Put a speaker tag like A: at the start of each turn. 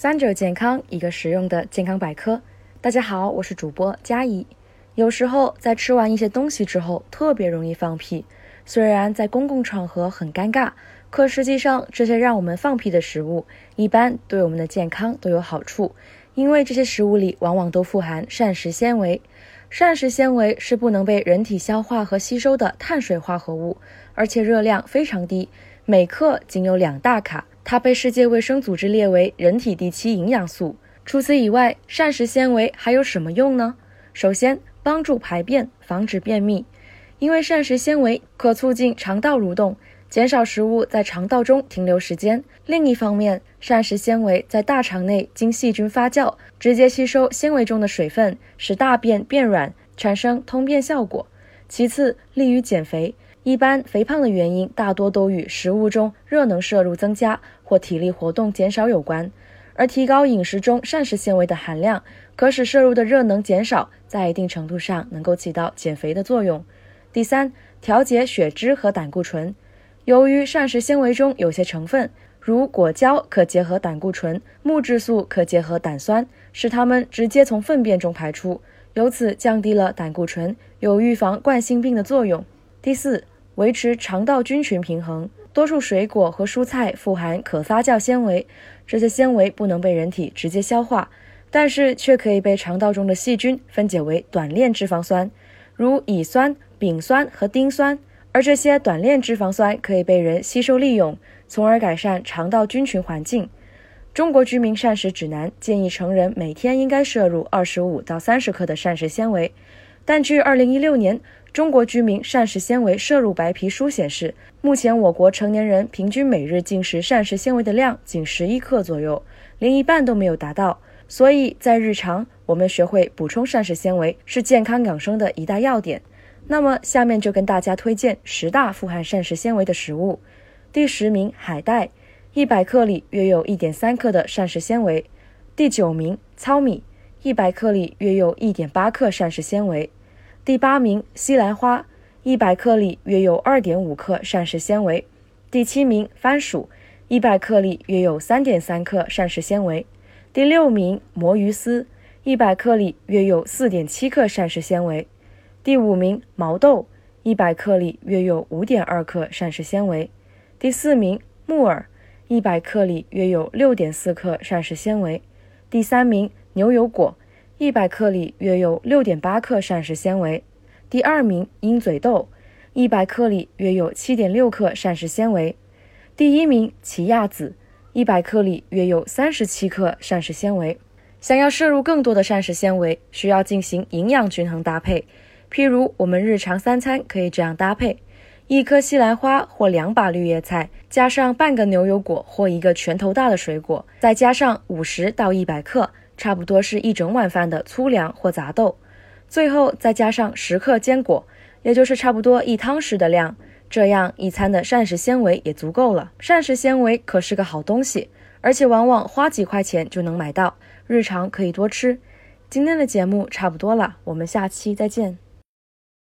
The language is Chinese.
A: 三者健康，一个实用的健康百科。大家好，我是主播佳怡。有时候在吃完一些东西之后，特别容易放屁。虽然在公共场合很尴尬，可实际上这些让我们放屁的食物，一般对我们的健康都有好处，因为这些食物里往往都富含膳食纤维。膳食纤维是不能被人体消化和吸收的碳水化合物，而且热量非常低，每克仅有两大卡。它被世界卫生组织列为人体第七营养素。除此以外，膳食纤维还有什么用呢？首先，帮助排便，防止便秘，因为膳食纤维可促进肠道蠕动，减少食物在肠道中停留时间。另一方面，膳食纤维在大肠内经细菌发酵，直接吸收纤维中的水分，使大便变软，产生通便效果。其次，利于减肥。一般肥胖的原因大多都与食物中热能摄入增加或体力活动减少有关，而提高饮食中膳食纤维的含量，可使摄入的热能减少，在一定程度上能够起到减肥的作用。第三，调节血脂和胆固醇。由于膳食纤维中有些成分，如果胶可结合胆固醇，木质素可结合胆酸，使它们直接从粪便中排出，由此降低了胆固醇，有预防冠心病的作用。第四。维持肠道菌群平衡。多数水果和蔬菜富含可发酵纤维，这些纤维不能被人体直接消化，但是却可以被肠道中的细菌分解为短链脂肪酸，如乙酸、丙酸和丁酸。而这些短链脂肪酸可以被人吸收利用，从而改善肠道菌群环境。中国居民膳食指南建议成人每天应该摄入二十五到三十克的膳食纤维，但据二零一六年。中国居民膳食纤维摄入白皮书显示，目前我国成年人平均每日进食膳食纤维的量仅十一克左右，连一半都没有达到。所以在日常，我们学会补充膳食纤维是健康养生的一大要点。那么，下面就跟大家推荐十大富含膳食纤维的食物。第十名，海带，一百克里约有一点三克的膳食纤维。第九名，糙米，一百克里约有一点八克膳食纤维。第八名，西兰花，一百克里约有二点五克膳食纤维。第七名，番薯，一百克里约有三点三克膳食纤维。第六名，魔芋丝，一百克里约有四点七克膳食纤维。第五名，毛豆，一百克里约有五点二克膳食纤维。第四名，木耳，一百克里约有六点四克膳食纤维。第三名，牛油果。一百克里约有六点八克膳食纤维。第二名鹰嘴豆，一百克里约有七点六克膳食纤维。第一名奇亚籽，一百克里约有三十七克膳食纤维。想要摄入更多的膳食纤维，需要进行营养均衡搭配。譬如我们日常三餐可以这样搭配：一颗西兰花或两把绿叶菜，加上半个牛油果或一个拳头大的水果，再加上五十到一百克。差不多是一整碗饭的粗粮或杂豆，最后再加上十克坚果，也就是差不多一汤匙的量，这样一餐的膳食纤维也足够了。膳食纤维可是个好东西，而且往往花几块钱就能买到，日常可以多吃。今天的节目差不多了，我们下期再见。